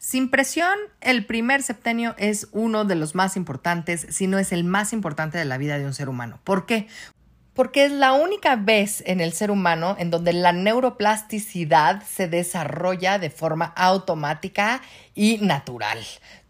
Sin presión, el primer septenio es uno de los más importantes, si no es el más importante de la vida de un ser humano. ¿Por qué? Porque es la única vez en el ser humano en donde la neuroplasticidad se desarrolla de forma automática y natural.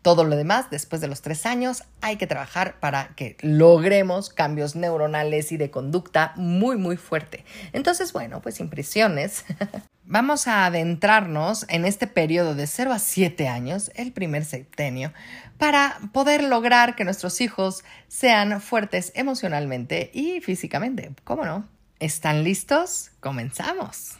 Todo lo demás, después de los tres años, hay que trabajar para que logremos cambios neuronales y de conducta muy, muy fuerte. Entonces, bueno, pues impresiones. Vamos a adentrarnos en este periodo de 0 a 7 años, el primer septenio, para poder lograr que nuestros hijos sean fuertes emocionalmente y físicamente. ¿Cómo no? ¿Están listos? Comenzamos.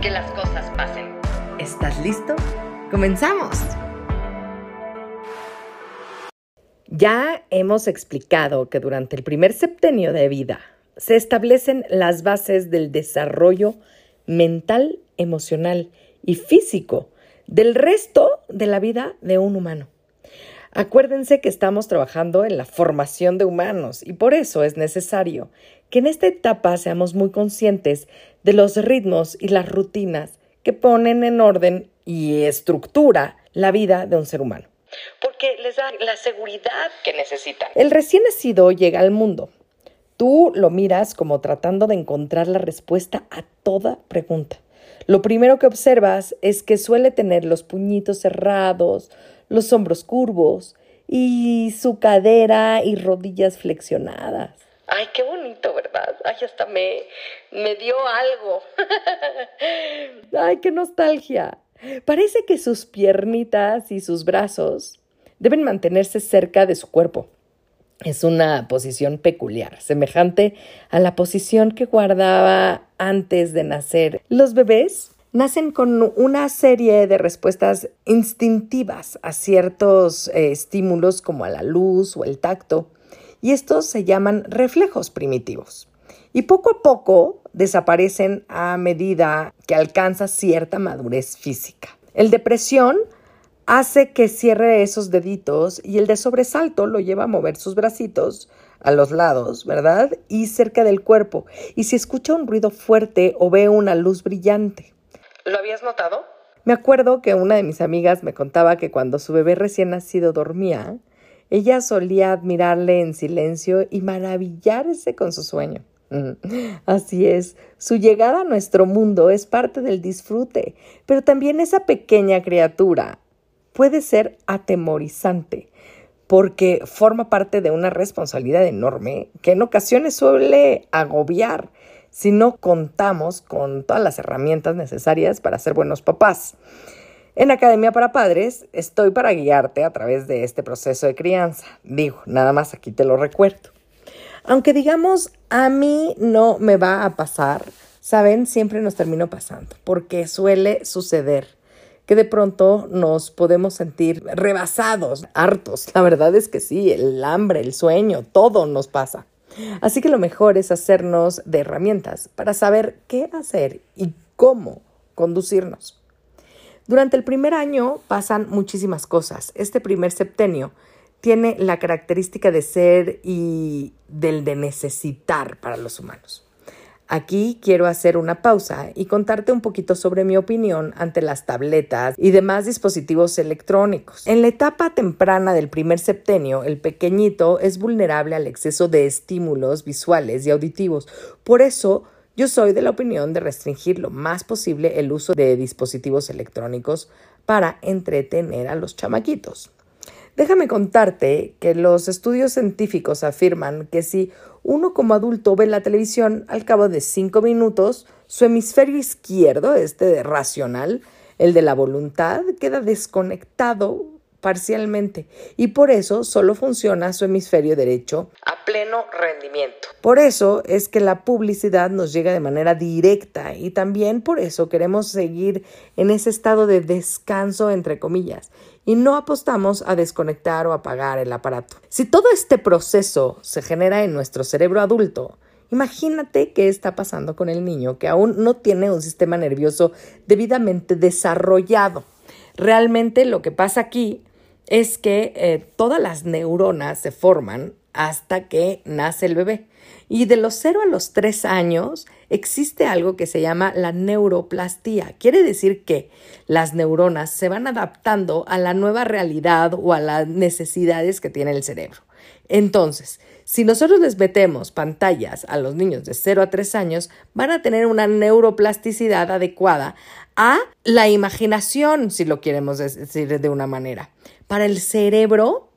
que las cosas pasen. ¿Estás listo? ¡Comenzamos! Ya hemos explicado que durante el primer septenio de vida se establecen las bases del desarrollo mental, emocional y físico del resto de la vida de un humano. Acuérdense que estamos trabajando en la formación de humanos y por eso es necesario que en esta etapa seamos muy conscientes de los ritmos y las rutinas que ponen en orden y estructura la vida de un ser humano. Porque les da la seguridad que necesitan. El recién nacido llega al mundo. Tú lo miras como tratando de encontrar la respuesta a toda pregunta. Lo primero que observas es que suele tener los puñitos cerrados, los hombros curvos y su cadera y rodillas flexionadas. Ay, qué bonito, ¿verdad? Ay, hasta me, me dio algo. Ay, qué nostalgia. Parece que sus piernitas y sus brazos deben mantenerse cerca de su cuerpo. Es una posición peculiar, semejante a la posición que guardaba antes de nacer. Los bebés nacen con una serie de respuestas instintivas a ciertos eh, estímulos como a la luz o el tacto, y estos se llaman reflejos primitivos. Y poco a poco desaparecen a medida que alcanza cierta madurez física. El depresión hace que cierre esos deditos y el de sobresalto lo lleva a mover sus bracitos a los lados, ¿verdad? Y cerca del cuerpo. Y si escucha un ruido fuerte o ve una luz brillante. ¿Lo habías notado? Me acuerdo que una de mis amigas me contaba que cuando su bebé recién nacido dormía, ella solía admirarle en silencio y maravillarse con su sueño. Mm, así es, su llegada a nuestro mundo es parte del disfrute, pero también esa pequeña criatura puede ser atemorizante porque forma parte de una responsabilidad enorme que en ocasiones suele agobiar si no contamos con todas las herramientas necesarias para ser buenos papás. En Academia para Padres estoy para guiarte a través de este proceso de crianza. Digo, nada más aquí te lo recuerdo. Aunque digamos, a mí no me va a pasar, saben, siempre nos termino pasando, porque suele suceder que de pronto nos podemos sentir rebasados, hartos. La verdad es que sí, el hambre, el sueño, todo nos pasa. Así que lo mejor es hacernos de herramientas para saber qué hacer y cómo conducirnos. Durante el primer año pasan muchísimas cosas. Este primer septenio tiene la característica de ser y del de necesitar para los humanos. Aquí quiero hacer una pausa y contarte un poquito sobre mi opinión ante las tabletas y demás dispositivos electrónicos. En la etapa temprana del primer septenio, el pequeñito es vulnerable al exceso de estímulos visuales y auditivos. Por eso, yo soy de la opinión de restringir lo más posible el uso de dispositivos electrónicos para entretener a los chamaquitos. Déjame contarte que los estudios científicos afirman que si uno como adulto ve la televisión al cabo de cinco minutos, su hemisferio izquierdo, este de racional, El de la voluntad queda desconectado parcialmente y por eso solo funciona su hemisferio derecho a pleno rendimiento. Por eso es que la publicidad nos llega de manera directa y también por eso queremos seguir en ese estado de descanso entre comillas y no apostamos a desconectar o apagar el aparato. Si todo este proceso se genera en nuestro cerebro adulto, Imagínate qué está pasando con el niño que aún no tiene un sistema nervioso debidamente desarrollado. Realmente lo que pasa aquí es que eh, todas las neuronas se forman hasta que nace el bebé. Y de los 0 a los 3 años existe algo que se llama la neuroplastía. Quiere decir que las neuronas se van adaptando a la nueva realidad o a las necesidades que tiene el cerebro. Entonces, si nosotros les metemos pantallas a los niños de 0 a 3 años, van a tener una neuroplasticidad adecuada a la imaginación, si lo queremos decir de una manera. Para el cerebro,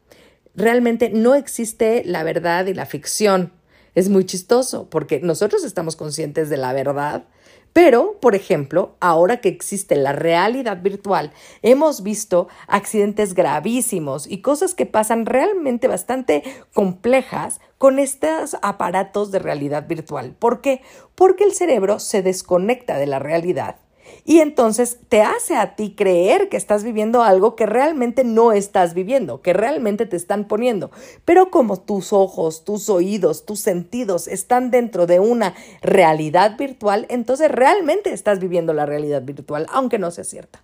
realmente no existe la verdad y la ficción. Es muy chistoso porque nosotros estamos conscientes de la verdad, pero, por ejemplo, ahora que existe la realidad virtual, hemos visto accidentes gravísimos y cosas que pasan realmente bastante complejas con estos aparatos de realidad virtual. ¿Por qué? Porque el cerebro se desconecta de la realidad y entonces te hace a ti creer que estás viviendo algo que realmente no estás viviendo, que realmente te están poniendo. Pero como tus ojos, tus oídos, tus sentidos están dentro de una realidad virtual, entonces realmente estás viviendo la realidad virtual, aunque no sea cierta.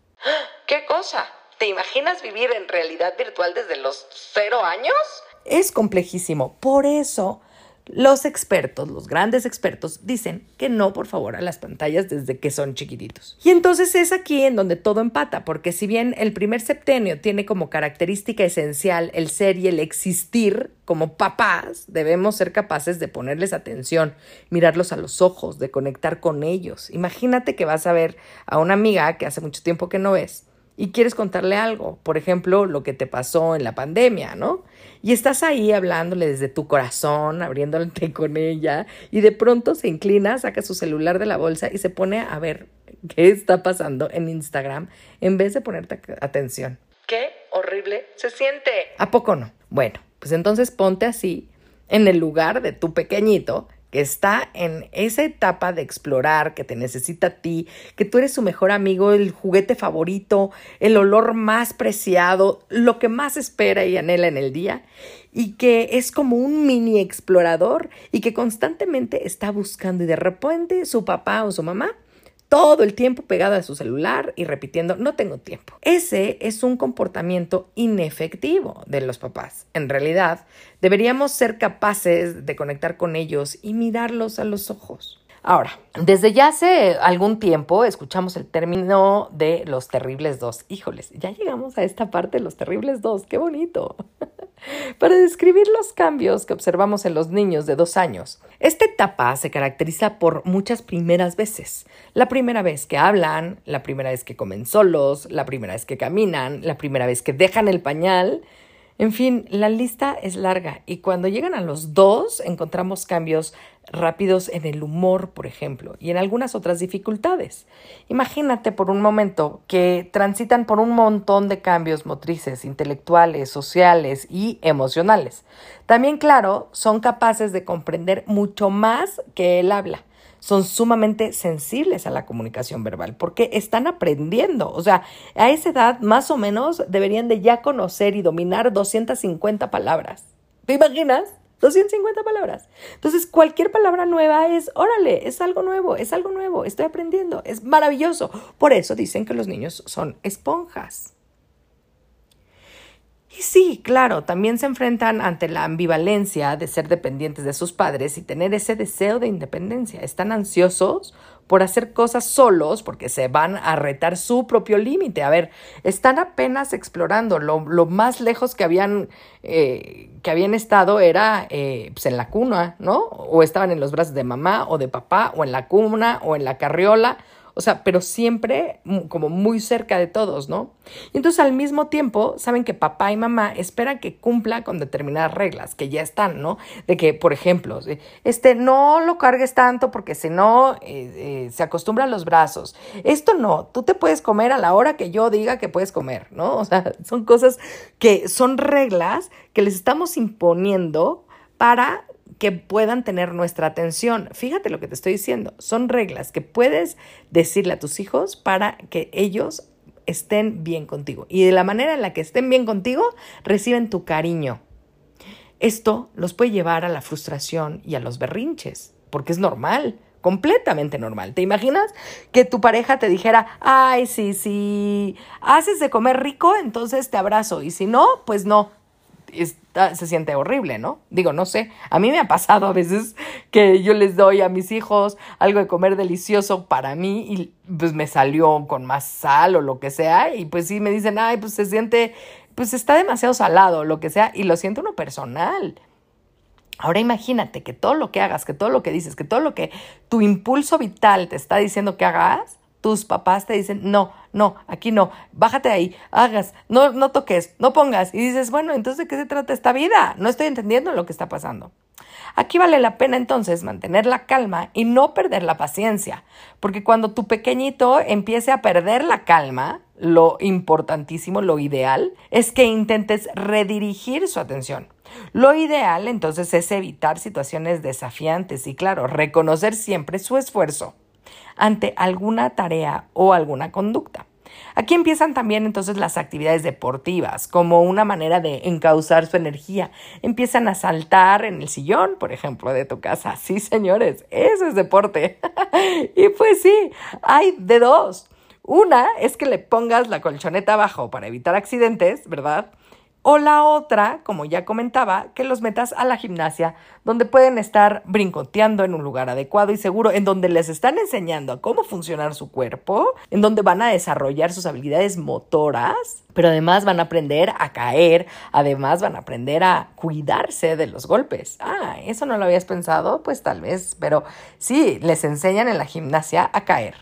¿Qué cosa? ¿Te imaginas vivir en realidad virtual desde los cero años? Es complejísimo. Por eso los expertos, los grandes expertos, dicen que no, por favor, a las pantallas desde que son chiquititos. Y entonces es aquí en donde todo empata, porque si bien el primer septenio tiene como característica esencial el ser y el existir, como papás debemos ser capaces de ponerles atención, mirarlos a los ojos, de conectar con ellos. Imagínate que vas a ver a una amiga que hace mucho tiempo que no ves y quieres contarle algo, por ejemplo, lo que te pasó en la pandemia, ¿no? Y estás ahí hablándole desde tu corazón, abriéndole con ella, y de pronto se inclina, saca su celular de la bolsa y se pone a ver qué está pasando en Instagram en vez de ponerte atención. Qué horrible se siente. ¿A poco no? Bueno, pues entonces ponte así en el lugar de tu pequeñito que está en esa etapa de explorar, que te necesita a ti, que tú eres su mejor amigo, el juguete favorito, el olor más preciado, lo que más espera y anhela en el día, y que es como un mini explorador y que constantemente está buscando y de repente su papá o su mamá todo el tiempo pegado a su celular y repitiendo, no tengo tiempo. Ese es un comportamiento inefectivo de los papás. En realidad, deberíamos ser capaces de conectar con ellos y mirarlos a los ojos. Ahora, desde ya hace algún tiempo escuchamos el término de los terribles dos. Híjoles, ya llegamos a esta parte de los terribles dos. ¡Qué bonito! Para describir los cambios que observamos en los niños de dos años, esta etapa se caracteriza por muchas primeras veces. La primera vez que hablan, la primera vez que comen solos, la primera vez que caminan, la primera vez que dejan el pañal, en fin, la lista es larga y cuando llegan a los dos encontramos cambios rápidos en el humor, por ejemplo, y en algunas otras dificultades. Imagínate por un momento que transitan por un montón de cambios motrices, intelectuales, sociales y emocionales. También, claro, son capaces de comprender mucho más que él habla son sumamente sensibles a la comunicación verbal porque están aprendiendo. O sea, a esa edad más o menos deberían de ya conocer y dominar 250 palabras. ¿Te imaginas? 250 palabras. Entonces, cualquier palabra nueva es, órale, es algo nuevo, es algo nuevo, estoy aprendiendo, es maravilloso. Por eso dicen que los niños son esponjas. Y sí, claro, también se enfrentan ante la ambivalencia de ser dependientes de sus padres y tener ese deseo de independencia. Están ansiosos por hacer cosas solos porque se van a retar su propio límite. A ver, están apenas explorando. Lo, más lejos que habían, eh, que habían estado era eh, pues en la cuna, ¿no? O estaban en los brazos de mamá o de papá o en la cuna o en la carriola o sea, pero siempre como muy cerca de todos, ¿no? Y entonces al mismo tiempo saben que papá y mamá esperan que cumpla con determinadas reglas que ya están, ¿no? De que, por ejemplo, este, no lo cargues tanto porque si no, eh, eh, se acostumbran los brazos. Esto no, tú te puedes comer a la hora que yo diga que puedes comer, ¿no? O sea, son cosas que son reglas que les estamos imponiendo para que puedan tener nuestra atención. Fíjate lo que te estoy diciendo. Son reglas que puedes decirle a tus hijos para que ellos estén bien contigo. Y de la manera en la que estén bien contigo, reciben tu cariño. Esto los puede llevar a la frustración y a los berrinches, porque es normal, completamente normal. ¿Te imaginas que tu pareja te dijera, ay, sí, sí, haces de comer rico, entonces te abrazo, y si no, pues no, se siente horrible, ¿no? Digo, no sé, a mí me ha pasado a veces que yo les doy a mis hijos algo de comer delicioso para mí y pues me salió con más sal o lo que sea y pues sí me dicen, ay, pues se siente, pues está demasiado salado lo que sea y lo siento uno personal. Ahora imagínate que todo lo que hagas, que todo lo que dices, que todo lo que tu impulso vital te está diciendo que hagas, tus papás te dicen, no, no, aquí no, bájate ahí, hagas, no, no toques, no pongas. Y dices, bueno, entonces ¿de qué se trata esta vida? No estoy entendiendo lo que está pasando. Aquí vale la pena entonces mantener la calma y no perder la paciencia, porque cuando tu pequeñito empiece a perder la calma, lo importantísimo, lo ideal, es que intentes redirigir su atención. Lo ideal entonces es evitar situaciones desafiantes y claro, reconocer siempre su esfuerzo ante alguna tarea o alguna conducta. Aquí empiezan también entonces las actividades deportivas como una manera de encauzar su energía. Empiezan a saltar en el sillón, por ejemplo, de tu casa. Sí, señores, eso es deporte. y pues sí, hay de dos. Una es que le pongas la colchoneta abajo para evitar accidentes, ¿verdad? O la otra, como ya comentaba, que los metas a la gimnasia, donde pueden estar brincoteando en un lugar adecuado y seguro, en donde les están enseñando a cómo funcionar su cuerpo, en donde van a desarrollar sus habilidades motoras, pero además van a aprender a caer, además van a aprender a cuidarse de los golpes. Ah, eso no lo habías pensado, pues tal vez, pero sí, les enseñan en la gimnasia a caer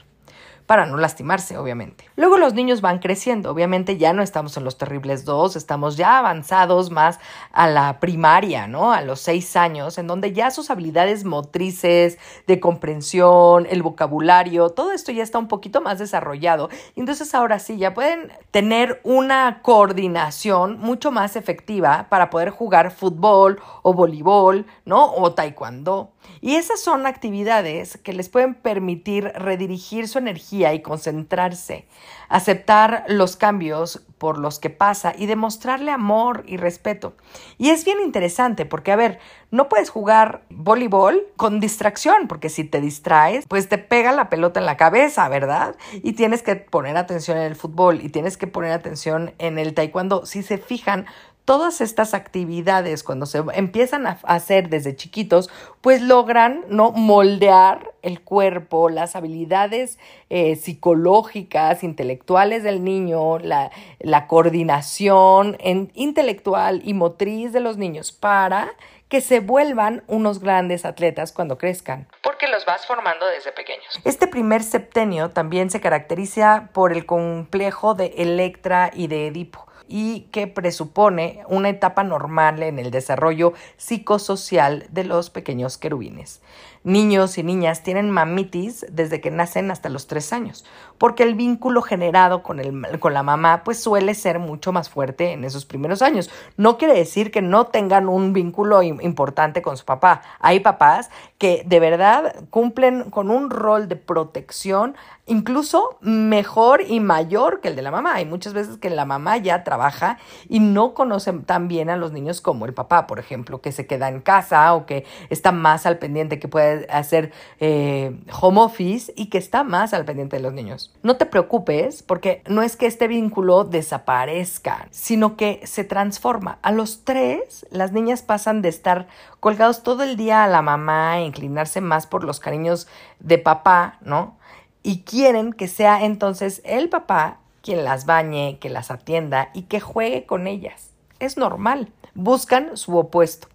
para no lastimarse, obviamente. Luego los niños van creciendo, obviamente ya no estamos en los terribles dos, estamos ya avanzados más a la primaria, ¿no? A los seis años, en donde ya sus habilidades motrices, de comprensión, el vocabulario, todo esto ya está un poquito más desarrollado. entonces ahora sí, ya pueden tener una coordinación mucho más efectiva para poder jugar fútbol o voleibol, ¿no? O taekwondo. Y esas son actividades que les pueden permitir redirigir su energía y concentrarse, aceptar los cambios por los que pasa y demostrarle amor y respeto. Y es bien interesante porque, a ver, no puedes jugar voleibol con distracción, porque si te distraes, pues te pega la pelota en la cabeza, ¿verdad? Y tienes que poner atención en el fútbol y tienes que poner atención en el taekwondo. Si se fijan, todas estas actividades cuando se empiezan a hacer desde chiquitos, pues logran no moldear el cuerpo, las habilidades eh, psicológicas, intelectuales del niño, la, la coordinación en, intelectual y motriz de los niños para que se vuelvan unos grandes atletas cuando crezcan. Porque los vas formando desde pequeños. Este primer septenio también se caracteriza por el complejo de Electra y de Edipo y que presupone una etapa normal en el desarrollo psicosocial de los pequeños querubines niños y niñas tienen mamitis desde que nacen hasta los tres años, porque el vínculo generado con, el, con la mamá pues suele ser mucho más fuerte en esos primeros años. No quiere decir que no tengan un vínculo importante con su papá. Hay papás que de verdad cumplen con un rol de protección incluso mejor y mayor que el de la mamá. Hay muchas veces que la mamá ya trabaja y no conoce tan bien a los niños como el papá, por ejemplo, que se queda en casa o que está más al pendiente que puede hacer eh, home office y que está más al pendiente de los niños. No te preocupes porque no es que este vínculo desaparezca, sino que se transforma. A los tres, las niñas pasan de estar colgados todo el día a la mamá, e inclinarse más por los cariños de papá, ¿no? Y quieren que sea entonces el papá quien las bañe, que las atienda y que juegue con ellas. Es normal. Buscan su opuesto.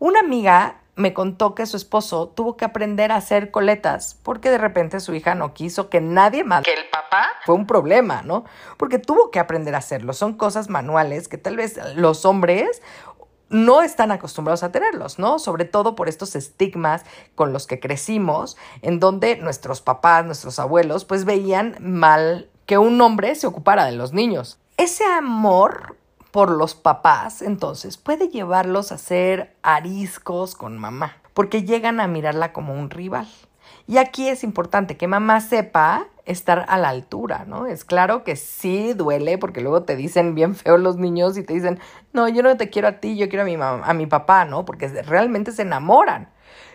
Una amiga me contó que su esposo tuvo que aprender a hacer coletas porque de repente su hija no quiso que nadie más que el papá fue un problema, ¿no? Porque tuvo que aprender a hacerlo. Son cosas manuales que tal vez los hombres no están acostumbrados a tenerlos, ¿no? Sobre todo por estos estigmas con los que crecimos, en donde nuestros papás, nuestros abuelos, pues veían mal que un hombre se ocupara de los niños. Ese amor por los papás, entonces, puede llevarlos a ser ariscos con mamá, porque llegan a mirarla como un rival. Y aquí es importante que mamá sepa estar a la altura, ¿no? Es claro que sí duele porque luego te dicen bien feo los niños y te dicen, no, yo no te quiero a ti, yo quiero a mi, a mi papá, ¿no? Porque realmente se enamoran.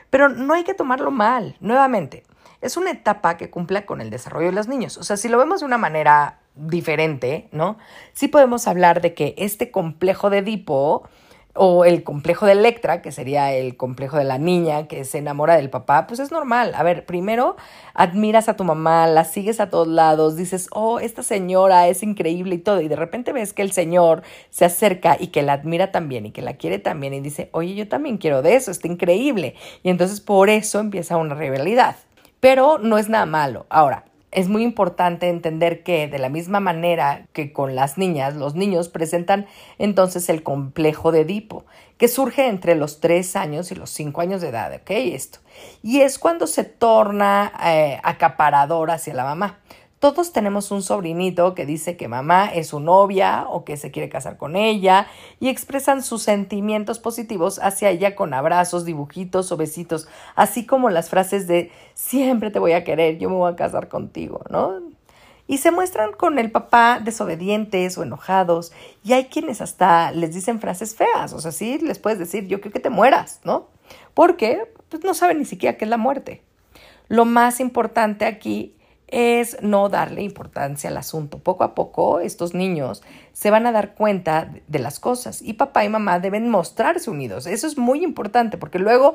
Pero no hay que tomarlo mal, nuevamente. Es una etapa que cumple con el desarrollo de los niños. O sea, si lo vemos de una manera diferente, ¿no? Sí podemos hablar de que este complejo de Edipo o el complejo de Electra, que sería el complejo de la niña que se enamora del papá, pues es normal. A ver, primero admiras a tu mamá, la sigues a todos lados, dices, oh, esta señora es increíble y todo, y de repente ves que el señor se acerca y que la admira también y que la quiere también y dice, oye, yo también quiero de eso, está increíble. Y entonces por eso empieza una rivalidad. Pero no es nada malo. Ahora, es muy importante entender que de la misma manera que con las niñas, los niños presentan entonces el complejo de Edipo, que surge entre los 3 años y los 5 años de edad, ¿ok? Esto. Y es cuando se torna eh, acaparador hacia la mamá. Todos tenemos un sobrinito que dice que mamá es su novia o que se quiere casar con ella y expresan sus sentimientos positivos hacia ella con abrazos, dibujitos o besitos, así como las frases de siempre te voy a querer, yo me voy a casar contigo, ¿no? Y se muestran con el papá desobedientes o enojados y hay quienes hasta les dicen frases feas, o sea, sí les puedes decir yo creo que te mueras, ¿no? Porque pues, no saben ni siquiera qué es la muerte. Lo más importante aquí es no darle importancia al asunto. Poco a poco estos niños se van a dar cuenta de las cosas y papá y mamá deben mostrarse unidos. Eso es muy importante porque luego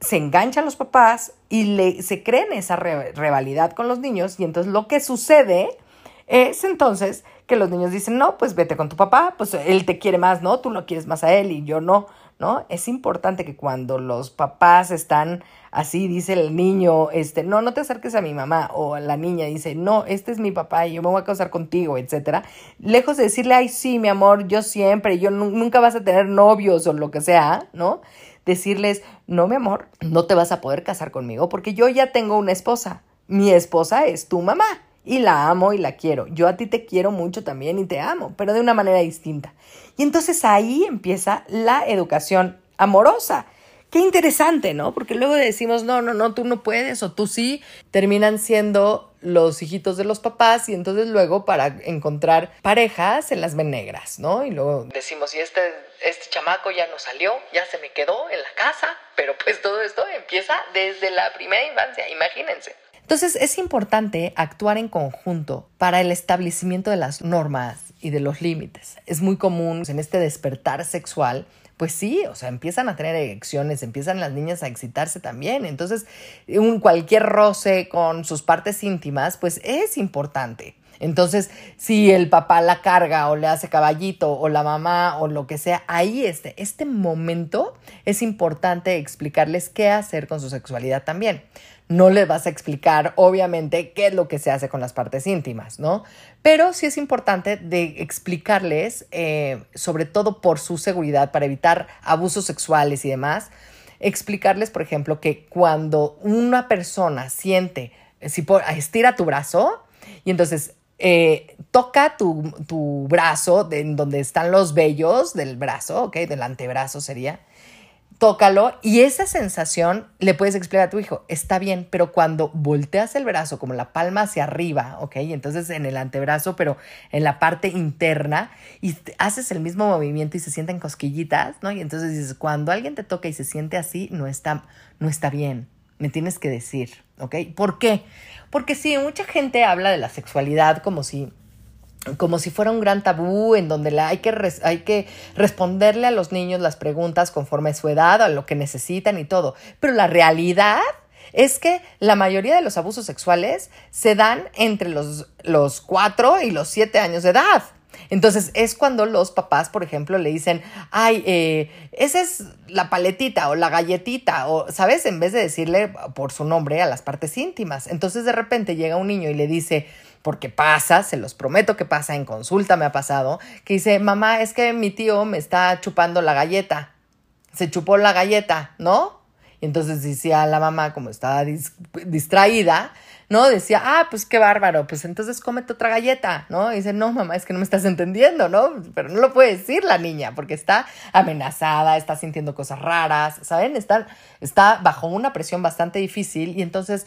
se enganchan los papás y le, se creen esa rivalidad con los niños y entonces lo que sucede es entonces que los niños dicen, no, pues vete con tu papá, pues él te quiere más, ¿no? Tú lo quieres más a él y yo no. ¿No? Es importante que cuando los papás están así, dice el niño, este, no, no te acerques a mi mamá, o la niña dice, no, este es mi papá y yo me voy a casar contigo, etcétera, lejos de decirle, ay, sí, mi amor, yo siempre, yo nunca vas a tener novios o lo que sea, ¿no? Decirles, no, mi amor, no te vas a poder casar conmigo porque yo ya tengo una esposa. Mi esposa es tu mamá y la amo y la quiero. Yo a ti te quiero mucho también y te amo, pero de una manera distinta. Y entonces ahí empieza la educación amorosa. Qué interesante, ¿no? Porque luego decimos, no, no, no, tú no puedes o tú sí, terminan siendo los hijitos de los papás y entonces luego para encontrar parejas se las ven negras, ¿no? Y luego decimos, y este, este chamaco ya no salió, ya se me quedó en la casa, pero pues todo esto empieza desde la primera infancia, imagínense. Entonces es importante actuar en conjunto para el establecimiento de las normas y de los límites. Es muy común en este despertar sexual pues sí, o sea, empiezan a tener erecciones, empiezan las niñas a excitarse también. Entonces, un cualquier roce con sus partes íntimas, pues es importante. Entonces, si el papá la carga o le hace caballito o la mamá o lo que sea, ahí este, este momento es importante explicarles qué hacer con su sexualidad también no les vas a explicar, obviamente, qué es lo que se hace con las partes íntimas, ¿no? Pero sí es importante de explicarles, eh, sobre todo por su seguridad, para evitar abusos sexuales y demás, explicarles, por ejemplo, que cuando una persona siente, si por, estira tu brazo y entonces eh, toca tu, tu brazo, de, donde están los vellos del brazo, ¿ok? Del antebrazo sería tócalo y esa sensación le puedes explicar a tu hijo, está bien, pero cuando volteas el brazo como la palma hacia arriba, ¿ok? Entonces en el antebrazo, pero en la parte interna y haces el mismo movimiento y se sienten cosquillitas, ¿no? Y entonces dices, cuando alguien te toca y se siente así, no está, no está bien, me tienes que decir, ¿ok? ¿Por qué? Porque sí, mucha gente habla de la sexualidad como si como si fuera un gran tabú en donde hay, que hay que responderle a los niños las preguntas conforme a su edad, a lo que necesitan y todo. Pero la realidad es que la mayoría de los abusos sexuales se dan entre los, los 4 y los 7 años de edad. Entonces es cuando los papás, por ejemplo, le dicen, ay, eh, esa es la paletita o la galletita, o, ¿sabes? En vez de decirle por su nombre a las partes íntimas. Entonces de repente llega un niño y le dice, porque pasa, se los prometo que pasa, en consulta me ha pasado, que dice, mamá, es que mi tío me está chupando la galleta. Se chupó la galleta, ¿no? Y entonces decía la mamá, como estaba distraída, ¿no? Decía, ah, pues qué bárbaro, pues entonces cómete otra galleta, ¿no? Y dice, no, mamá, es que no me estás entendiendo, ¿no? Pero no lo puede decir la niña porque está amenazada, está sintiendo cosas raras, ¿saben? Está, está bajo una presión bastante difícil y entonces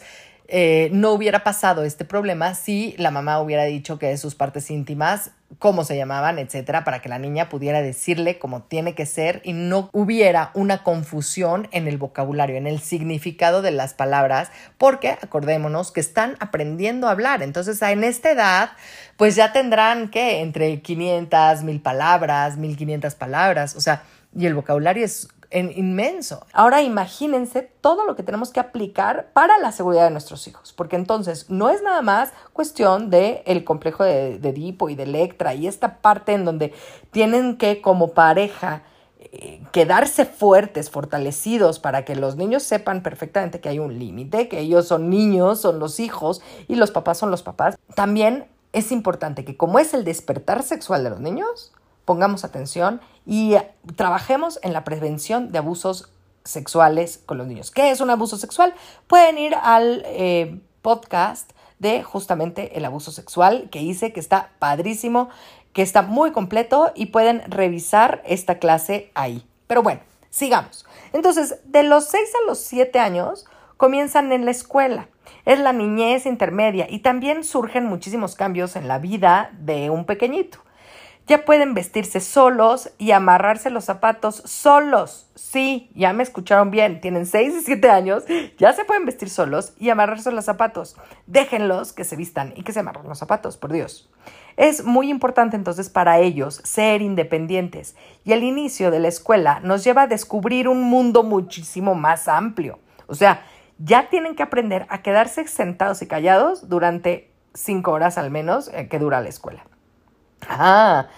eh, no hubiera pasado este problema si la mamá hubiera dicho que sus partes íntimas, cómo se llamaban, etcétera, para que la niña pudiera decirle cómo tiene que ser y no hubiera una confusión en el vocabulario, en el significado de las palabras, porque acordémonos que están aprendiendo a hablar. Entonces, en esta edad, pues ya tendrán que entre 500, 1000 palabras, 1500 palabras, o sea, y el vocabulario es en inmenso. Ahora imagínense todo lo que tenemos que aplicar para la seguridad de nuestros hijos, porque entonces no es nada más cuestión de el complejo de, de Edipo y de Electra y esta parte en donde tienen que como pareja eh, quedarse fuertes, fortalecidos para que los niños sepan perfectamente que hay un límite, que ellos son niños, son los hijos y los papás son los papás. También es importante que como es el despertar sexual de los niños, pongamos atención y trabajemos en la prevención de abusos sexuales con los niños. ¿Qué es un abuso sexual? Pueden ir al eh, podcast de justamente el abuso sexual que hice, que está padrísimo, que está muy completo y pueden revisar esta clase ahí. Pero bueno, sigamos. Entonces, de los 6 a los 7 años comienzan en la escuela. Es la niñez intermedia y también surgen muchísimos cambios en la vida de un pequeñito. Ya pueden vestirse solos y amarrarse los zapatos solos. Sí, ya me escucharon bien. Tienen 6 y 7 años, ya se pueden vestir solos y amarrarse los zapatos. Déjenlos que se vistan y que se amarren los zapatos, por Dios. Es muy importante entonces para ellos ser independientes y el inicio de la escuela nos lleva a descubrir un mundo muchísimo más amplio. O sea, ya tienen que aprender a quedarse sentados y callados durante 5 horas al menos eh, que dura la escuela. Ah,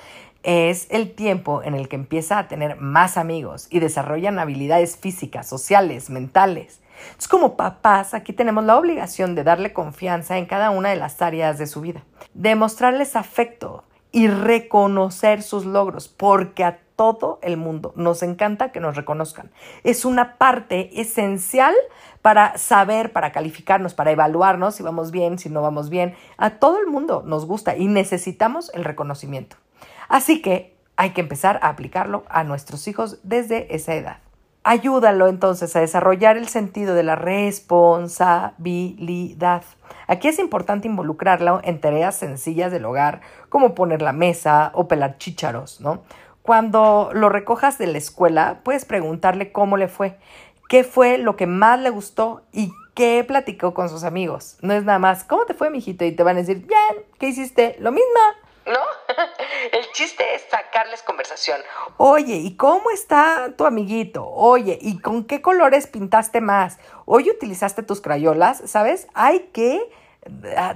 es el tiempo en el que empieza a tener más amigos y desarrollan habilidades físicas, sociales, mentales. Es como papás, aquí tenemos la obligación de darle confianza en cada una de las áreas de su vida, demostrarles afecto y reconocer sus logros, porque a todo el mundo nos encanta que nos reconozcan. Es una parte esencial para saber, para calificarnos, para evaluarnos si vamos bien, si no vamos bien. A todo el mundo nos gusta y necesitamos el reconocimiento. Así que hay que empezar a aplicarlo a nuestros hijos desde esa edad. Ayúdalo entonces a desarrollar el sentido de la responsabilidad. Aquí es importante involucrarlo en tareas sencillas del hogar, como poner la mesa o pelar chícharos, ¿no? Cuando lo recojas de la escuela, puedes preguntarle cómo le fue qué fue lo que más le gustó y qué platicó con sus amigos. No es nada más, ¿cómo te fue, mijito? Y te van a decir, bien, ¿qué hiciste? Lo mismo. ¿No? El chiste es sacarles conversación. Oye, ¿y cómo está tu amiguito? Oye, ¿y con qué colores pintaste más? Hoy utilizaste tus crayolas, ¿sabes? Hay que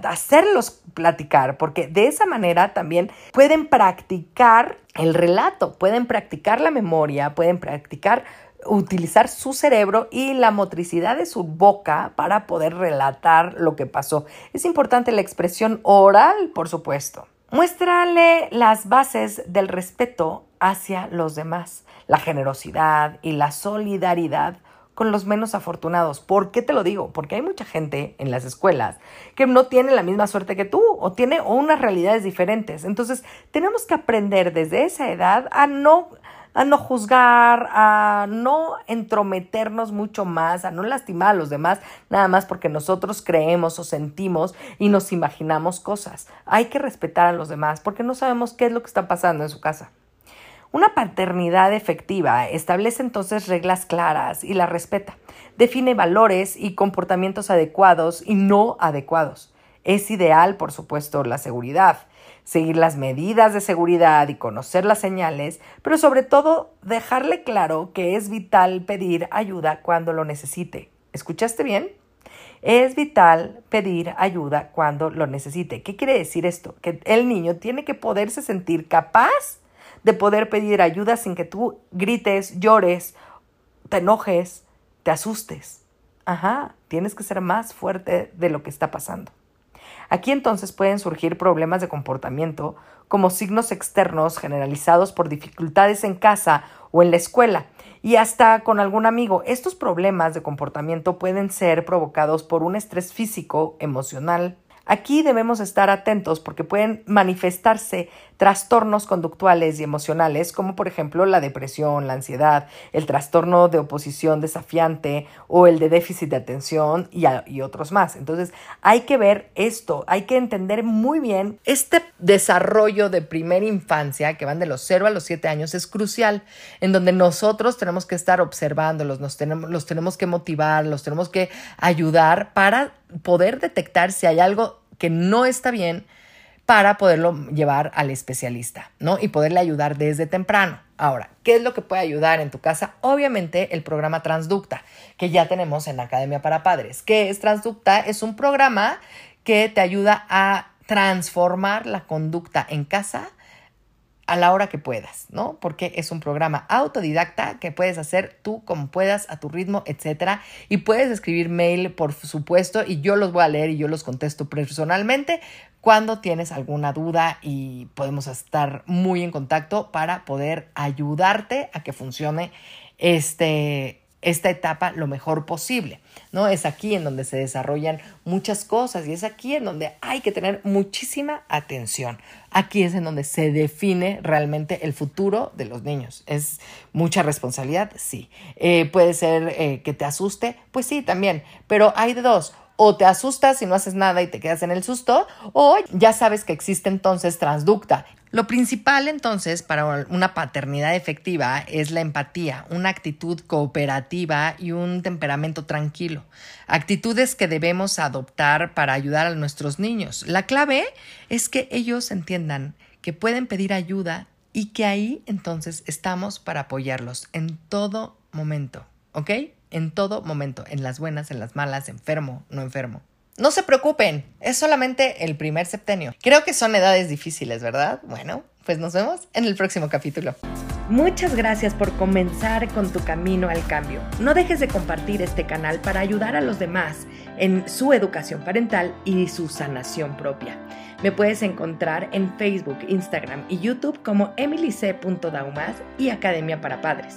hacerlos platicar, porque de esa manera también pueden practicar el relato, pueden practicar la memoria, pueden practicar utilizar su cerebro y la motricidad de su boca para poder relatar lo que pasó. Es importante la expresión oral, por supuesto. Muéstrale las bases del respeto hacia los demás, la generosidad y la solidaridad con los menos afortunados. ¿Por qué te lo digo? Porque hay mucha gente en las escuelas que no tiene la misma suerte que tú o tiene unas realidades diferentes. Entonces, tenemos que aprender desde esa edad a no a no juzgar, a no entrometernos mucho más, a no lastimar a los demás, nada más porque nosotros creemos o sentimos y nos imaginamos cosas. Hay que respetar a los demás porque no sabemos qué es lo que está pasando en su casa. Una paternidad efectiva establece entonces reglas claras y la respeta. Define valores y comportamientos adecuados y no adecuados. Es ideal, por supuesto, la seguridad seguir las medidas de seguridad y conocer las señales, pero sobre todo dejarle claro que es vital pedir ayuda cuando lo necesite. ¿Escuchaste bien? Es vital pedir ayuda cuando lo necesite. ¿Qué quiere decir esto? Que el niño tiene que poderse sentir capaz de poder pedir ayuda sin que tú grites, llores, te enojes, te asustes. Ajá, tienes que ser más fuerte de lo que está pasando. Aquí entonces pueden surgir problemas de comportamiento como signos externos generalizados por dificultades en casa o en la escuela y hasta con algún amigo. Estos problemas de comportamiento pueden ser provocados por un estrés físico, emocional, Aquí debemos estar atentos porque pueden manifestarse trastornos conductuales y emocionales como por ejemplo la depresión, la ansiedad, el trastorno de oposición desafiante o el de déficit de atención y, otros más. Entonces hay que ver esto, hay que entender muy bien este desarrollo de primera infancia que van de los 0 a los 7 años es crucial, en donde nosotros tenemos que estar observándolos, tenemos, los tenemos que motivar, los tenemos que ayudar para poder detectar si hay algo que no está bien para poderlo llevar al especialista, ¿no? Y poderle ayudar desde temprano. Ahora, ¿qué es lo que puede ayudar en tu casa? Obviamente el programa Transducta, que ya tenemos en la Academia para Padres. ¿Qué es Transducta? Es un programa que te ayuda a transformar la conducta en casa a la hora que puedas, ¿no? Porque es un programa autodidacta que puedes hacer tú como puedas, a tu ritmo, etcétera. Y puedes escribir mail, por supuesto, y yo los voy a leer y yo los contesto personalmente cuando tienes alguna duda y podemos estar muy en contacto para poder ayudarte a que funcione este esta etapa lo mejor posible, ¿no? Es aquí en donde se desarrollan muchas cosas y es aquí en donde hay que tener muchísima atención. Aquí es en donde se define realmente el futuro de los niños. ¿Es mucha responsabilidad? Sí. Eh, ¿Puede ser eh, que te asuste? Pues sí, también. Pero hay de dos o te asustas y no haces nada y te quedas en el susto, o ya sabes que existe entonces transducta. Lo principal entonces para una paternidad efectiva es la empatía, una actitud cooperativa y un temperamento tranquilo. Actitudes que debemos adoptar para ayudar a nuestros niños. La clave es que ellos entiendan que pueden pedir ayuda y que ahí entonces estamos para apoyarlos en todo momento, ¿ok? en todo momento, en las buenas, en las malas, enfermo, no enfermo. No se preocupen, es solamente el primer septenio. Creo que son edades difíciles, ¿verdad? Bueno, pues nos vemos en el próximo capítulo. Muchas gracias por comenzar con tu camino al cambio. No dejes de compartir este canal para ayudar a los demás en su educación parental y su sanación propia. Me puedes encontrar en Facebook, Instagram y YouTube como emilyc.daumas y Academia para Padres.